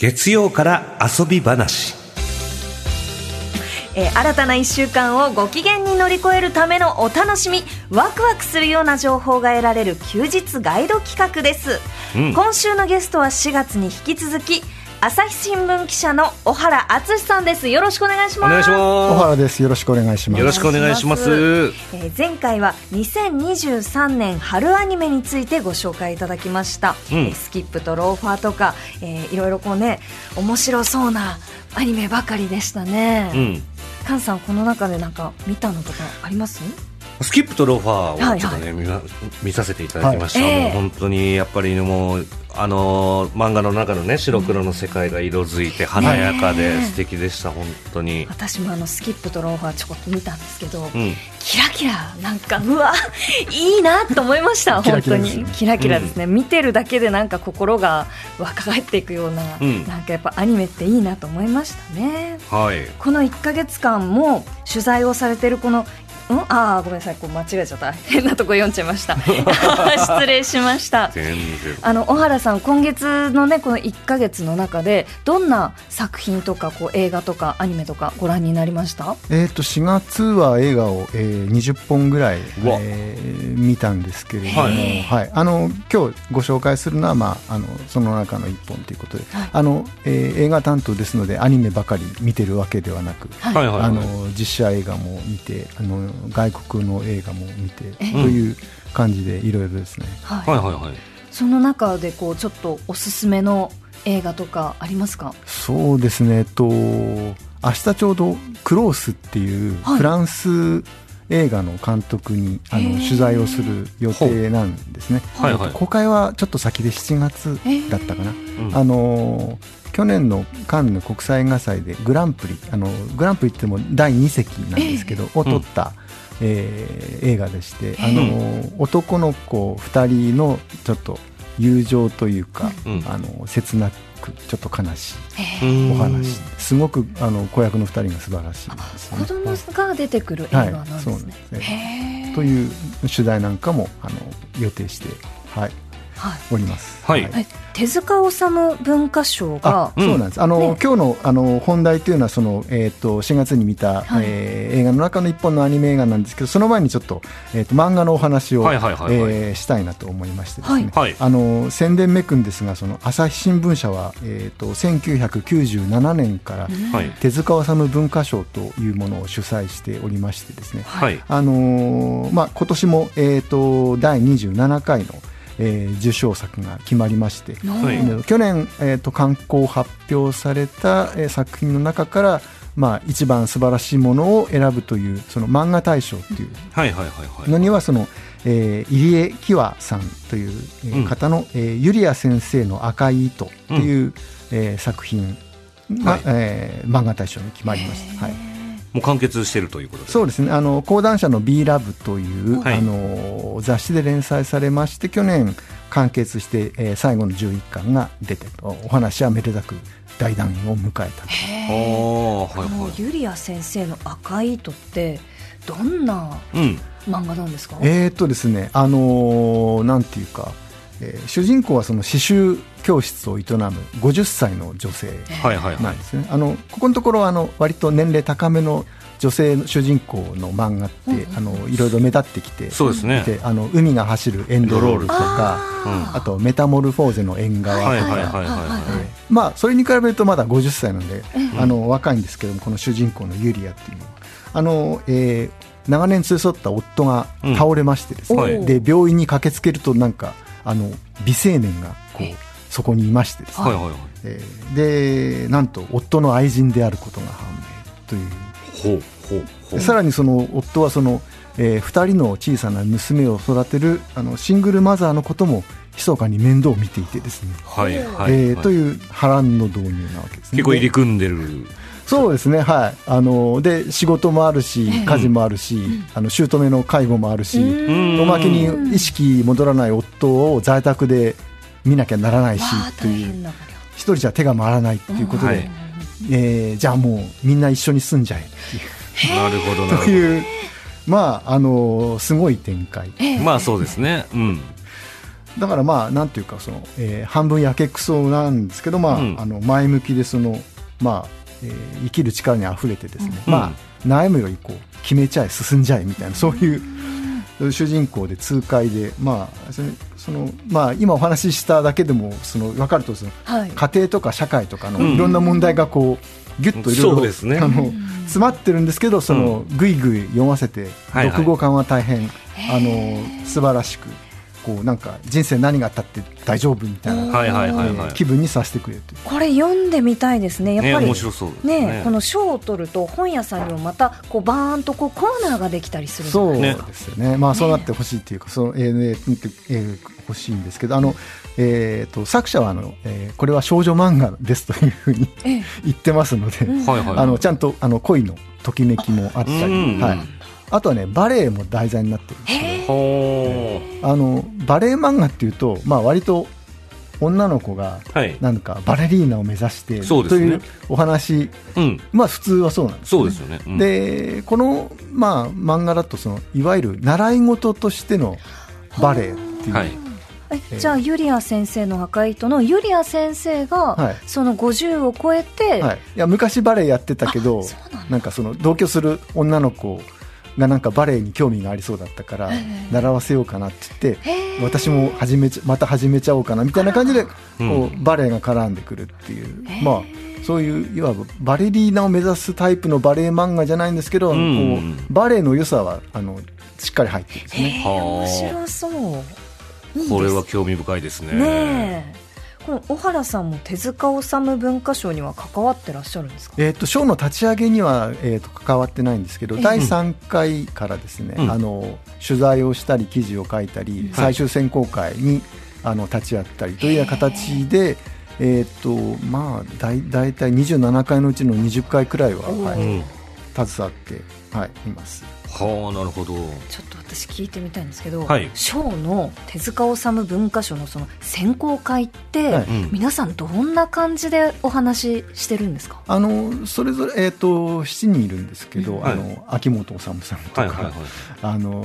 月曜から遊び話。えー新たな1週間をご機嫌に乗り越えるためのお楽しみワクワクするような情報が得られる休日ガイド企画です、うん。今週のゲストは4月に引き続き朝日新聞記者の小原敦さんです。よろしくお願いします。お願いし小ま原です。よろしくお願いします。す。よろしくお願いしますえー前回は2023年春アニメについてご紹介いただきました、うん。えースキップとローファーとか、えーいろいろこうね面白そうなアニメばかりでしたね、うん。カンさんこの中でなんか見たのとかあります？スキップとローファーはいをちょっとね、見ま見させていただきました、はいええ。もう本当にやっぱりもうあのー漫画の中のね白黒の世界が色づいて華やかで素敵でした、本当に、私もあのスキップとローファーちょこっと見たんですけど、うん、キラキラなんかうわ いいなと思いました 本当に。キラキラですね、見てるだけでなんか心が若返っていくような、うん。なんかやっぱアニメっていいなと思いましたね。はい。この1か月間も取材をされてるこのんああごめんなさいこう間違えちゃった。変なとこ読んじゃいました。失礼しました。全然あの小原さん、今月のねこの1か月の中でどんな作品とかこう映画とかアニメとかご覧になりました？えっ、と4月は映画を、えー、20本ぐらい、えー見たんですけれども、ははい。い、あの今日ご紹介するのはまああのその中の1本ということで、はい。あの、えー映画担当ですのでアニメばかり見てるわけではなく。はい。はいはいはい。あの実写映画も見てあの外国の映画も見てえという感じでいろいろですね、はい。はいはいはい。その中でこうちょっとおすすめの映画とかありますか？そうですね。と明日ちょうどクロースっていうはい。フランス映画の監督にあの取材をする予定なんですね、はいはい。公開はちょっと先で7月だったかな、うん。あの去年のカンヌ国際映画祭でグランプリあのグランプリって言っても第2席なんですけど、を取った、えー映画でして、あの男の子2人のちょっと友情というか、うん。あの切なくちょっと悲しいうんお話。すごくあの子役の2人が素晴らしい。ね。子供が出てくる映画なんですはいすね。という取材なんかもあの予定して、はい、はいおります。はい。え手塚治虫文化賞があそうなんです、あのね。今日のあの本題というのはその、えー、と4月に見た、はい。えー映画の中の一本のアニメ映画なんですけどその前にちょっと,、えー、と漫画のお話を、えーしたいなと思いましてですね、はい。あの宣伝めくんですがその朝日新聞社は、えー、と1997年からはい。手塚治虫文化賞というものを主催しておりましてですね、はい。あのーまあ、今年も、えー、と第27回の、えー受賞作が決まりまして、はい。で去年、えー、と刊行発表された、えー作品の中から、まあ、一番素晴らしいものを選ぶというその漫画大賞というはいはいはいはいのにはその、えー入江喜和さんという、えーうん。方の、えーユリア先生の赤い糸という、えー作品が、はい。えー漫画大賞に決まりました。はいもう完結しているということでそうですね。あの講談社の B ラブという、はい。あの雑誌で連載されまして去年完結して、えー最後の11巻が出ておお話はめでたく大団円を迎えたああのユリア先生の赤い糸ってどんな漫画なんですか？えーっとですねあのーなんていうか、えー主人公はその刺繍教室を営む50歳の女性はいはいはないんですね、あのここのところはあの割と年齢高めの女性の主人公の漫画って、あのいろいろ目立ってきてそうですね。であの海が走るエンドロールとかうん。あとメタモルフォーゼの縁側とか、はいはいはいはいえはーまあそれに比べるとまだ50歳なんで、あの若いんですけどもこの主人公のユリアっていうのは。あの、えー長年連れ添った夫が倒れましてですね、うん。はい。で病院に駆けつけるとなんかあの美青年がこうそこにいましてですね、いはいはいはい。えーでなんと夫の愛人であることが判明という。ほうほうほう。でさらにその夫はその、えー、2人の小さな娘を育てるあのシングルマザーのことも密かに面倒を見ていてですね、はいはい、えはい。ーという波乱の導入なわけですね。結構入り組んでる。そうですね、はい、あので仕事もあるし、家事もあるし、あの姑の介護もあるし、ん。おまけに意識戻らない夫を在宅で見なきゃならないしという。一人じゃ手が回らないということで、うん。はいえーじゃあもうみんな一緒に住んじゃえっていう。なるほどという、まああのすごい展開。まあそうですね。うん。だからまあなんていうかその、えー半分やけくそなんですけど、まあうん。あの前向きでその、まあえー生きる力にあふれてですね、うん。まあ悩むよりこう決めちゃえ進んじゃえみたいなそういう主人公で痛快で、まあそのそのまあ、今お話ししただけでもその分かるとそのはい。家庭とか社会とかのうん。いろんな問題がこうギュッといろいろね。あの詰まってるんですけどそのぐいぐい読ませてはいはい。読後感は大変あの素晴らしくこうなんか人生何があったって大丈夫みたいな、はいはいはいはい。えー気分にさせてくれるこれ読んでみたいですねやっねぱり。面白そうですね。ね。この賞を取ると本屋さんにもまたこうバーンとこうコーナーができたりするそうですよね、まあ、そうなってほしいというか、そのえーねえー欲しいんですけど、あのえー、と作者はあの、えーこれは少女漫画ですというふうにええ。言ってますので、うん。はいはい。あのちゃんとあの恋のときめきもあったり、うん。はい、あとはね、バレエも題材になってるんですけど、ほーあのバレエ漫画っていうと、まあ割と女の子がはい。なんかバレリーナを目指してというお話、うん。まあ普通はそうなんですよね。そうですよね。うん、でこの、まあ、漫画だとそのいわゆる習い事としてのバレエっていう、はい。えじゃあユリア先生の赤い糸のユリア先生が、はい。その50を超えて、はい、いや昔バレエやってたけどあそうなんだ。なんかその同居する女の子がなんかバレエに興味がありそうだったから習わせようかなって言って私も始めちゃまた始めちゃおうかなみたいな感じでこううバレエが絡んでくるっていう、まあそういういわばバレリーナを目指すタイプのバレエ漫画じゃないんですけど、うん。こうバレエの良さはあのしっかり入ってるんですね。面白そう。いいですこれは興味深いですね。ねえこの小原さんも手塚治虫文化賞には関わってらっしゃるんですか？えー、とショーの立ち上げには、えー、と関わってないんですけど、ええ第3回からですね、うん。あの取材をしたり記事を書いたり、最終選考会にあの立ち会ったりというような形で、えーとまあ、だい大体27回のうちの20回くらいは、はいうん。携わって、はい、います。はあ、なるほど。ちょっと私聞いてみたいんですけど、はい。賞の手塚治虫文化賞のその選考会って、はい。うん。皆さんどんな感じでお話ししてるんですか？あのそれぞれ、えー、と7人いるんですけど、はい。あの秋元治さんとか、はいはいはい。あの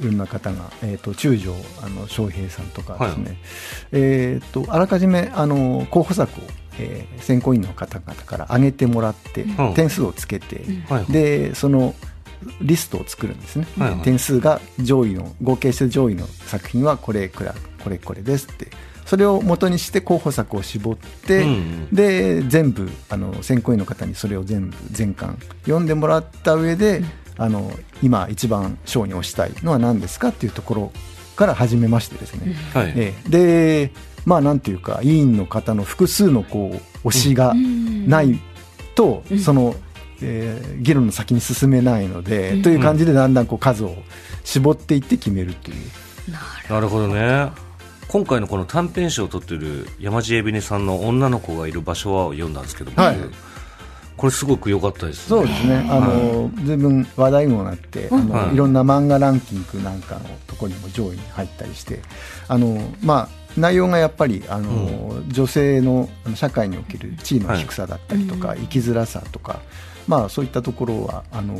いろんな方が、えー、と中条あの翔平さんとかですね、はい。えー、とあらかじめあの候補作を、えー選考委員の方々から上げてもらって、うん。点数をつけて、はい。でそのリストを作るんですね、はいはい。点数が上位の合計して上位の作品はこれくらこれこれですって。それを元にして候補作を絞って、うんで全部あの選考委員の方にそれを全部全巻読んでもらった上で、あの今一番賞に推したいのは何ですかっていうところから始めましてですね、はい。ええ。でまあなんていうか委員の方の複数のこう推しがないと、その、えー議論の先に進めないので、という感じでだんだんこう数を絞っていって決めるという。なるほど。ね。今回のこの短編集を撮ってる山地エビネさんの女の子がいる場所はを読んだんですけど、はい。僕これすごく良かったです、そうですね、あの随分話題にもなって、あのはい。いろんな漫画ランキングなんかのところにも上位に入ったりして、あのまあ、内容がやっぱりあの、女性の社会における地位の低さだったりとか、生きづらさとか、まあ、そういったところはあの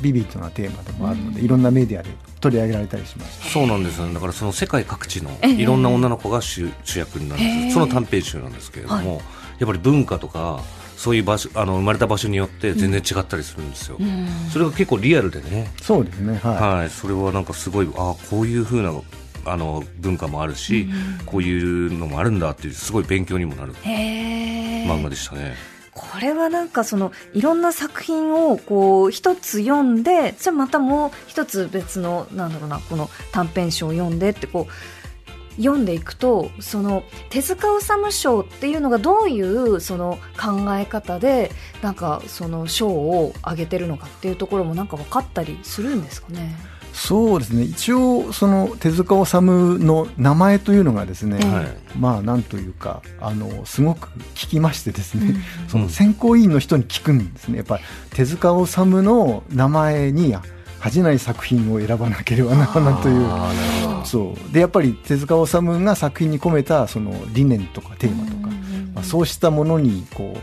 ビビッドなテーマでもあるので、いろんなメディアで取り上げられたりしました。そうなんですよね。だからその世界各地のええ。いろんな女の子が主主役になる。んですよ、え。えその短編集なんですけれども、はやっぱり文化とかそういう場所あの生まれた場所によって全然違ったりするんですよ、それが結構リアルでね、そうですね、はい。はい、それはなんかすごいあこういう風なあの文化もあるし、こういうのもあるんだっていうすごい勉強にもなる漫画でしたね。これはなんかそのいろんな作品をこう一つ読んでじゃあまたもう一つ別のなんだろうなこの短編集を読んでってこう読んでいくとその手塚治虫賞っていうのがどういうその考え方でなんかその賞を上げてるのかっていうところもなんか分かったりするんですかね？そうですね。一応その手塚治虫の名前というのがですね、ええ。はい。まあなんというかあのすごく聞きましてですね、うん。その選考委員の人に聞くんですね。やっぱり手塚治虫の名前に恥じない作品を選ばなければならないという。そう。でやっぱり手塚治虫が作品に込めたその理念とかテーマとか、まあ、そうしたものにこ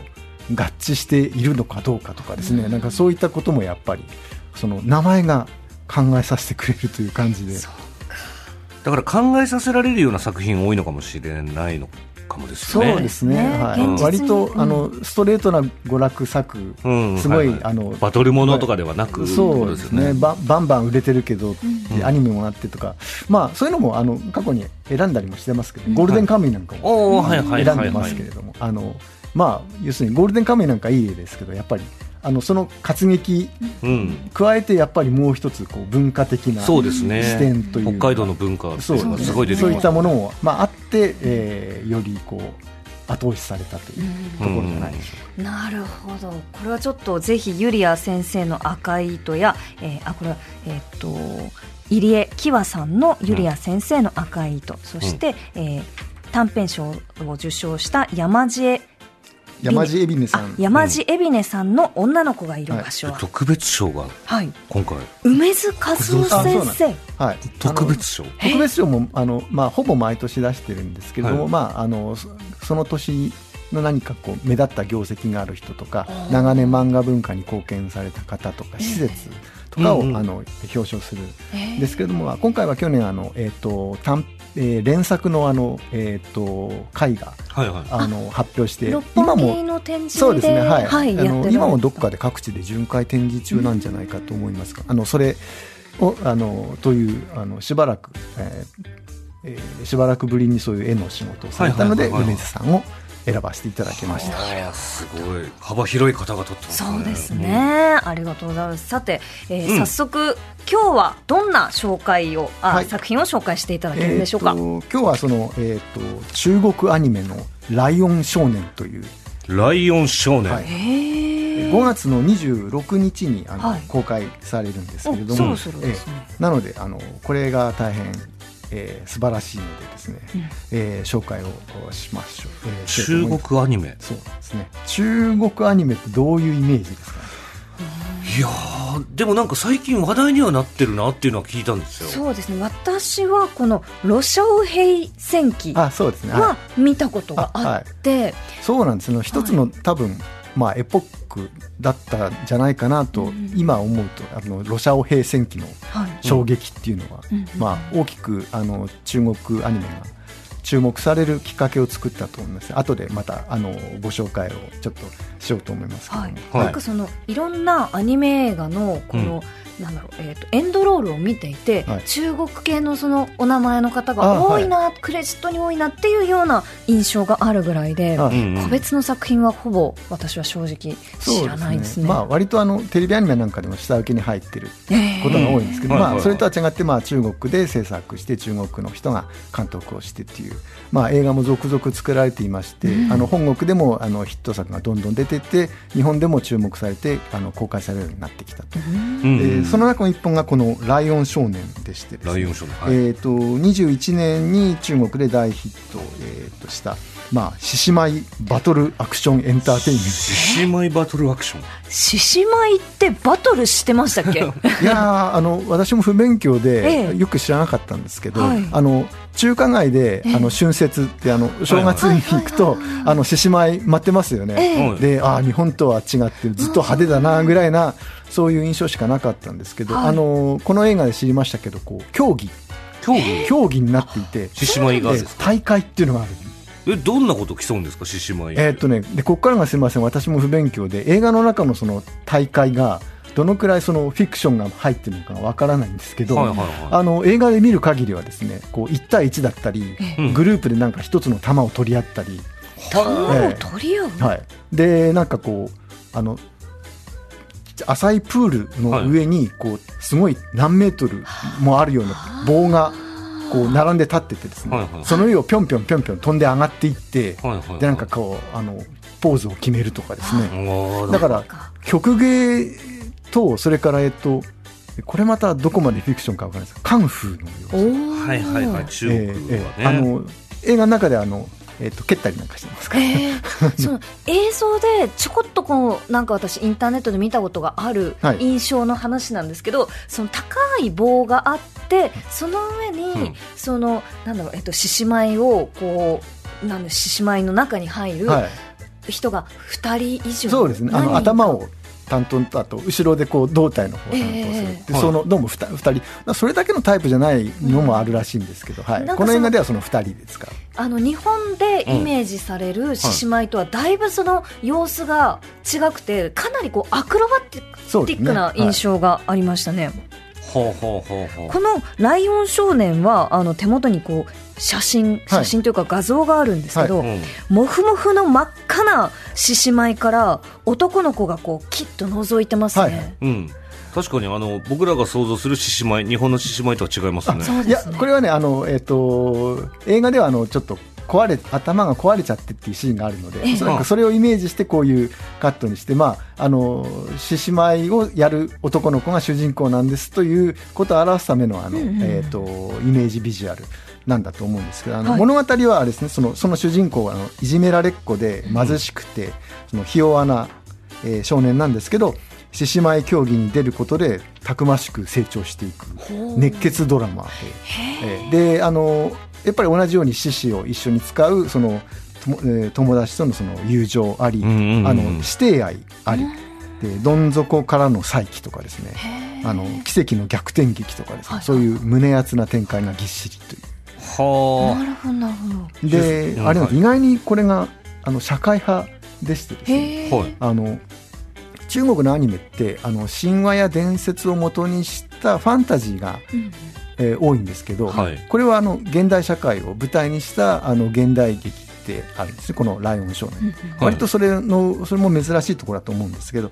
う合致しているのかどうかとかですね、なんかそういったこともやっぱりその名前が考えさせてくれるという感じで。だから考えさせられるような作品多いのかもしれないのかもですね。そうですね。ね。はい。割と、うんあのストレートな娯楽作うん。すごい、ははあのバトルものとかではなく。そうですね。ばバンバン売れてるけど、うん。アニメもあってとか、まあ、そういうのもあの過去に選んだりもしてますけど、ゴールデンカムイなんかも、選んでますけれども、あのまあ、要するにゴールデンカムイなんかいい例ですけどやっぱりあのその活劇うん。加えてやっぱりもう一つこう文化的なそうですね。視点という北海道の文化そうがすごい出てそういったものも、まあ、あって、えーよりこう後押しされたというところじゃないでしょうか。なるほど。これはちょっとぜひユリア先生の赤い糸や、えーあこれはえーっと入江喜和さんのユリア先生の赤い糸、そして、えー短編賞を受賞した山地恵山地海老根さあん山地海老根さんの女の子がいる場所は、特別賞がはい、今回。梅津和夫先生。はい、特別賞。特別賞もあの、まあ、ほぼ毎年出してるんですけれども、はい。まあ、あのそその年の何かこう目立った業績がある人とかー。長年漫画文化に貢献された方とか施設とかを、あの表彰するえーんですけれども、今回は去年あの、えーと短えー連作のあの、えー、と絵画はいはい。あの発表して六今もの展示でそうですね、はい。はい、あの今もどっかで各地で巡回展示中なんじゃないかと思いますが、あのそれをあのというあのしばらく、えーえーしばらくぶりにそういう絵の仕事をされたので、はいはいはいはい。梅津さんを選ばせていただきました。すごい。幅広い方が撮ってますね。そうですね、ありがとうございます。さて、えーうん。早速今日はどんな紹介をあ、はい。作品を紹介していただけるんでしょうか、えーと今日はその、えー、と中国アニメの「ライオン少年」という。ライオン少年、はい。へえ5月の26日にあの、はい。公開されるんですけれどもおそろそろですね。ええなのであのこれが大変、えー素晴らしいのでですね、うん。えー紹介をしましょう、えー中国アニメ。そうですね。中国アニメってどういうイメージですか？いやーでもなんか最近話題にはなってるなっていうのは聞いたんですよ。そうですね。私はこの「ロシャオ兵戦記」あそうですね、はい。は見たことがあって、そうなんです。よ一つの、多分まあエポックだったんじゃないかなと、うん今思うとあのロシアオ兵戦記のはい。衝撃っていうのは、うん。まあ、大きくあの中国アニメが注目されるきっかけを作ったと思います。後でまたあのご紹介をちょっとしようと思いますけども、はい。はい。なんかそのいろんなアニメ映画のこの、なんだろうえー、とエンドロールを見ていて、はい。中国系のそのお名前の方あが多いな、クレジットに多いなっていうような印象があるぐらいで、あうん。うん個別の作品はほぼ私は正直知らないですね。まあ、割とあのテレビアニメなんかでも下請けに入ってるえー。ことが多いんですけど、まあ、はいはいはい。それとは違って、まあ、中国で制作して中国の人が監督をしてっていう、まあ、映画も続々作られていまして、うん。あの本国でもあのヒット作がどんどん出てって日本でも注目されてあの公開されるようになってきたと、うん。うんえーその中の一本がこの「ライオン少年」でしてですね。ライオン少年はい、えー、と21年に中国で大ヒット,、えー、とした「まあ、獅子舞バトルアクションエンターテインメント」獅子舞バトルアクション？獅子舞ってバトルしてましたっけ？いやーあの私も不勉強えでえよく知らなかったんですけど、はい。あの中華街で、ええ。あの春節ってあの正月に行くとあの獅子舞待ってますよね。であー日本とは違ってずっと派手だなぐらいなそういう印象しかなかったんですけど、はい。あのこの映画で知りましたけどこう競技。競技？競技になっていて獅子舞がええ大会っていうのがある。えどんなこと競うんですか獅子舞えーっとね、でここからがすみません。私も不勉強で映画の中のその大会がどのくらいそのフィクションが入ってるのかわからないんですけど、はいはいはい。あの映画で見る限りはですねこう1対1だったり、うんグループでなんか一つの球を取り合ったり、球を取り合う、はい、でなんかこうあの浅いプールの上にこうすごい何メートルもあるような棒がこう並んで立っててですね、はいはい。その上をぴょんぴょんぴょんぴょん飛んで上がっていって、はいはいはい。でなんかこうあのポーズを決めるとかですね、だから曲芸とそれからえっとこれまたどこまでフィクションかわからないです。がカンフーのおようーはいはいはい。中国はね、ええ。あの映画の中であの、えっと蹴ったりなんかしてますから、えーその 映像でちょこっとこうなんか私インターネットで見たことがあるはい。印象の話なんですけど、その高い棒があってその上に、うん。そのなんだろうえっと獅子舞をこうなんだ獅子舞の中に入るはい、人が二人以上そうですね。あの頭を担当とあと後ろでこう胴体の方を担当する、ええ。でそのどうも 2, 人まあそれだけのタイプじゃないのもあるらしいんですけど、はい、この映画ではその2人で使う。あの日本でイメージされる獅子舞とはだいぶその様子が違くてかなりこうアクロバティックな印象がありましたね。ほうほうほうほうこの「ライオン少年は」あの手元にこう写真写真というか画像があるんですけど、うん。もふもふの真っ赤な獅子舞から男の子がこうキッと覗いてますね。はい。うん。確かにあの僕らが想像する獅子舞日本の獅子舞とは違いますね。そういやですね。これはねあの、えっと映画ではあのちょっと壊れ頭が壊れちゃってっていうシーンがあるので、ええ。おそらくそれをイメージしてこういうカットにしてまああの獅子舞をやる男の子が主人公なんですということを表すためのあの、うんうん。えっとイメージビジュアルなんだと思うんですけどあの、はい。物語はですねそのその主人公はあのいじめられっ子で貧しくて、そのひ弱な、えー少年なんですけど獅子舞競技に出ることでたくましく成長していく熱血ドラマで。えーであのやっぱり同じように獅子を一緒に使うそのとも、えー友達とのその友情あり、うんうんうんあの師弟愛あり、でどん底からの再起とかですね。あの奇跡の逆転劇とかですね、はい。そういう胸熱な展開がぎっしりというはなるほどなるほど。で、うんあれはい。意外にこれがあの社会派でしてですね。あの中国のアニメってあの神話や伝説を元にしたファンタジーがうん。えー多いんですけど、はい。これはあの現代社会を舞台にしたあの現代劇ってあるんですね。この「ライオン少年」割とそれのそれも珍しいところだと思うんですけど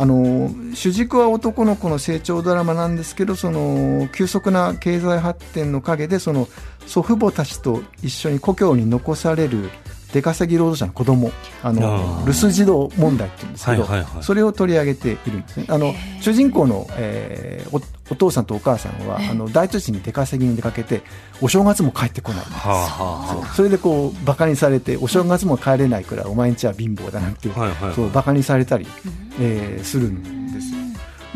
あの主軸は男の子の成長ドラマなんですけどその急速な経済発展の陰でその祖父母たちと一緒に故郷に残される出稼ぎ労働者の子供ああのー。留守児童問題っていうんですけど、はいはいはい。それを取り上げているんですね。あの主人公の、えーおお父さんとお母さんはあの大都市に出稼ぎに出かけてお正月も帰ってこない。はあはそうそれでこうバカにされてお正月も帰れないくらいお前んちは貧乏だなんて、はいはいそうバカにされたり、えーするんですよ。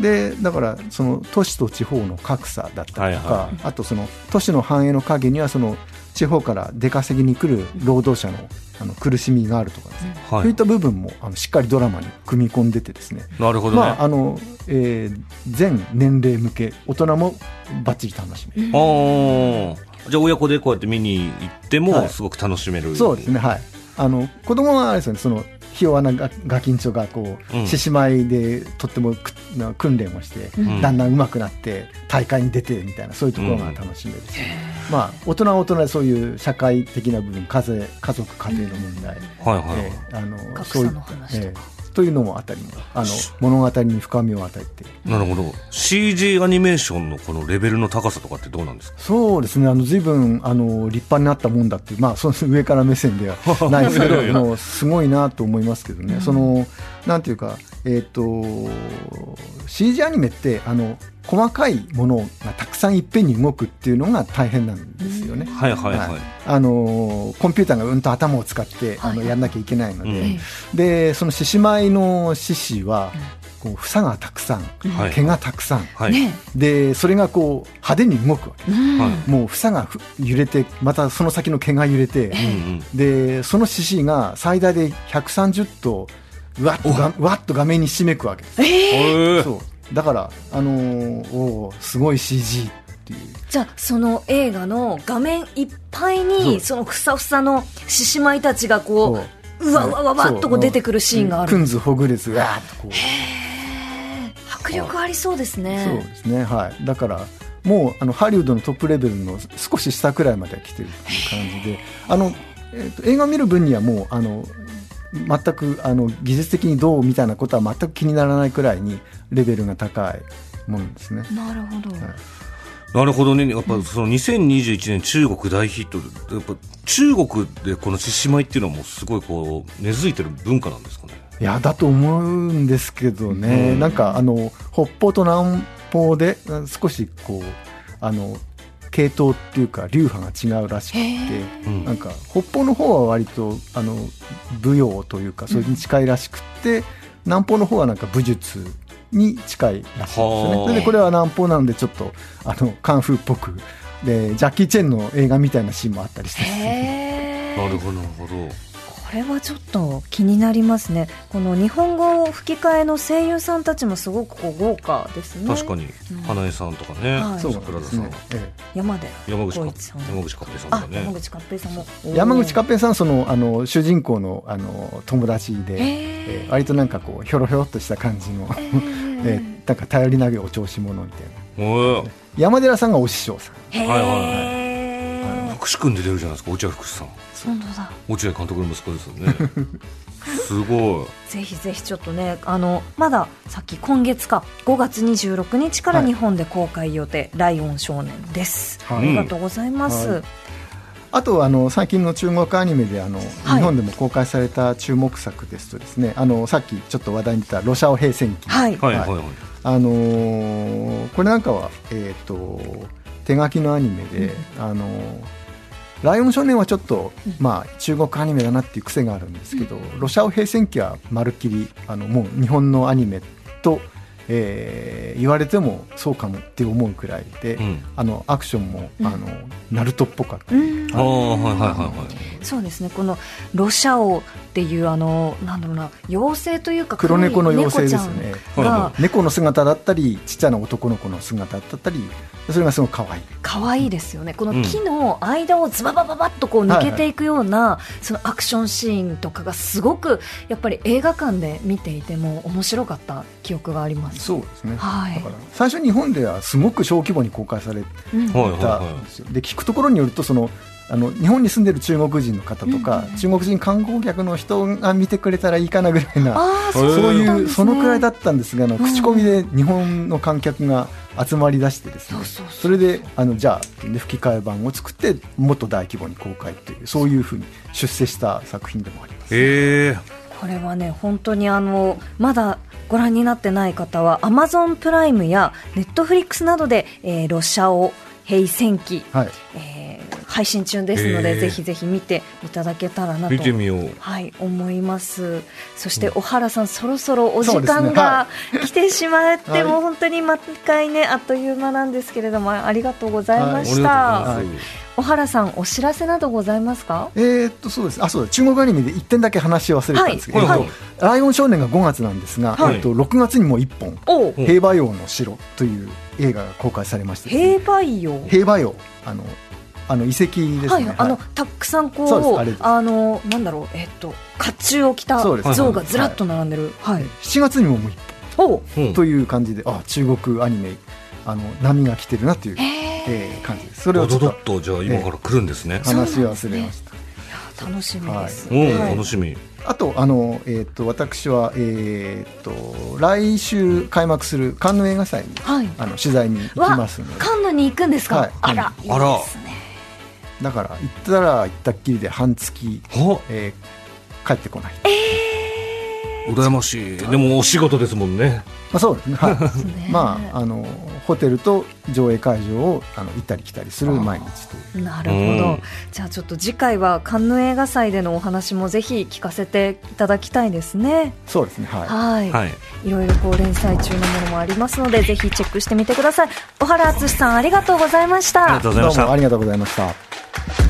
でだからその都市と地方の格差だったりとか、はいはあとその都市の繁栄の陰にはその地方から出稼ぎに来る労働者のあの苦しみがあるとかですね、はそういった部分もあのしっかりドラマに組み込んでてですね。なるほどね、まああのえー全年齢向け大人もバッチリ楽しめる、あー。じゃあ親子でこうやって見に行ってはい。もすごく楽しめる、そうですね。はい。あの子供はあれですよね。そのひ弱なガガキンチョがこううん。獅子舞でとっても訓練をして、ん。だんだん上手くなって大会に出てみたいなそういうところが楽しめるし、まあ大人は大人でそういう社会的な部分家庭家族家庭の問題、はいはいはい、えーあの格そういう差の話とか。えーというのもあたりもあの物語に深みを与えて。なるほど。CG アニメーションのこのレベルの高さとかってどうなんですか？そうですね、あの随分あの立派になったもんだっていう、まあ、その上から目線ではないですけど、すごいなと思いますけどね、そのなんていうか、えっ、と、CG アニメってあの、細かいものがたくさんいっぺんに動くっていうのが大変なんですよね。はいはいはい、あのコンピューターがうんと頭を使って、あのはい。やんなきゃいけないので、うん。でその獅子舞の獅子は、こう房がたくさん、はい。毛がたくさん、はい、ね。でそれがこう派手に動くわけ。うん。はいもう房がふ揺れてまたその先の毛が揺れて、うんうん。でその獅子が最大で130頭うわっとがうわっと画面にひしめくわけです、へー。そう。だから、あのーおーすごい CG っていう。じゃあその映画の画面いっぱいにそのふさふさの獅子舞たちがこうう。わうわうわうわっとこう出てくるシーンがある。くんずほぐれずわーっとこう。迫力ありそうですそう。ねですねはい。だからもうあのハリウッドのトップレベルの少し下くらいまでは来てるっていう感じで。あの、えーと映画を見る分にはもうあの全くあの技術的にどうみたいなことは全く気にならないくらいにレベルが高いものですね。なるほど、いなるほどね。やっぱその2021年中国大ヒットで、やっぱ中国でこの獅子舞っていうのはもうすごいこう根付いてる文化なんですかね。いやだと思うんですけどね、うんなんかあの北方と南方で少しこうあの系統っていうか流派が違うらしくて、うん。なんか北方の方は割とあの舞踊というかそれに近いらしくって、南方の方はなんか武術に近いらしいんですね。それでこれは南方なのでちょっとあのカンフーっぽくでジャッキー・チェンの映画みたいなシーンもあったりして。なるほど、なるほど。これはちょっと気になりますね。この日本語吹き替えの声優さんたちもすごくこう豪華ですね。確かに。うん、花江さんとかね、はい。桜田さん、ですね。え山寺山口か浩一さん山口勝平さんとあかね。山口勝平さんも。え山口勝平さんそのあの主人公のあの友達で、えー割となんかこうひょろひょろっとした感じの、ええーーなんか頼りなげお調子者みたいな。おー。山寺さんがお師匠さん。へはいはいはい。え福士君で出るじゃないですか、落合福士さん。本当だ。落合監督の息子ですよね。すごい。ぜひぜひちょっとねあのまださっき今月か5月26日からはい。日本で公開予定「ライオン少年」です、はい。ありがとうございます、はい。あとあの最近の中国アニメであの、はい。日本でも公開された注目作ですとですねあのさっきちょっと話題に出た「ロシアオ平戦記」はい。はいはいはい。あのーこれなんかは、えー、と手書きのアニメで、あのーライオン少年はちょっと、まあ、中国アニメだなっていう癖があるんですけど、ロシアオ平戦記はまるっきりあのもう日本のアニメと、えー言われてもそうかもって思うくらいで、うん。あのアクションも、うん。あのナルトっぽかった。り、うん。ああ、はいはいはいはい。そうですね。このロシャオっていうあのなんだろうな妖精というか黒猫の妖精ですね。猫ちゃんが猫の姿だったりちっちゃな男の子の姿だったりそれがすごい可愛い。可愛いですよね。このうん木の間をズババババッとこう抜けていくような、そのアクションシーンとかがすごくやっぱり映画館で見ていても面白かった記憶があります。そうですね、はい。だから最初日本ではすごく小規模に公開されうん。はいはいたはんですよで聞くところによるとそのあの日本に住んでる中国人の方とか、うん中国人観光客の人が見てくれたらいいかなぐらいなそういうね。そのくらいだったんですがあのうん。口コミで日本の観客が集まりだしてですね、そうそうそれであのじゃあ、ね、吹き替え版を作ってもっと大規模に公開というそういうふうに出世した作品でもあります。え。これはね本当にあのまだご覧になってない方はアマゾンプライムやネットフリックスなどで、えーロシアオ平戦記、はい。えー配信中ですので、ぜひぜひ見ていただけたらなと見てみよう。はい、思います。そして、小原さん、そろそろお時間が来てしまって、はい。もう本当に毎回ね、あっという間なんですけれども、ありがとうございました。はい小原さん、お知らせなどございますか？えーっとそうです。あそうだ。中国アニメで1点だけ話を忘れたんですけど、はい。えっとライオン少年が5月なんですが、はい。えっと6月にも1本おう。ん平和洋の城という映画が公開されましてですね、平和洋。平和洋あのあの遺跡ですね、はい、あの、たくさんこそううあのなんだろうえっと甲冑を着た像がずらっと並んでる。はい、7月にももう1おう。ん本という感じであ中国アニメあの波が来てるなという、へええー感じです。それをちょっとドドドッとじゃあ今から来るんですね。話ですね忘れました、楽しみです、おお、はい。楽しみ。あとあの、えー、と私は、えー、と来週開幕するカンヌ映画祭にはい。あの取材に行きますので。カンヌに行くんですか、はい。あら。いいあらだから行ったら行ったっきりで半月、はえー帰ってこない、羨ましい。でもお仕事ですもんね。まあ、そうですね、はい。ね。まあ、あのホテルと上映会場をあの行ったり来たりする毎日という。なるほど、うん。じゃあちょっと次回はカンヌ映画祭でのお話もぜひ聞かせていただきたいですね。そうですね。はい。はい、はい。いろいろこう連載中のものもありますのでぜひチェックしてみてください。小原敦さんありがとうございました。ありがとうございました。どうもあ。りがとうございました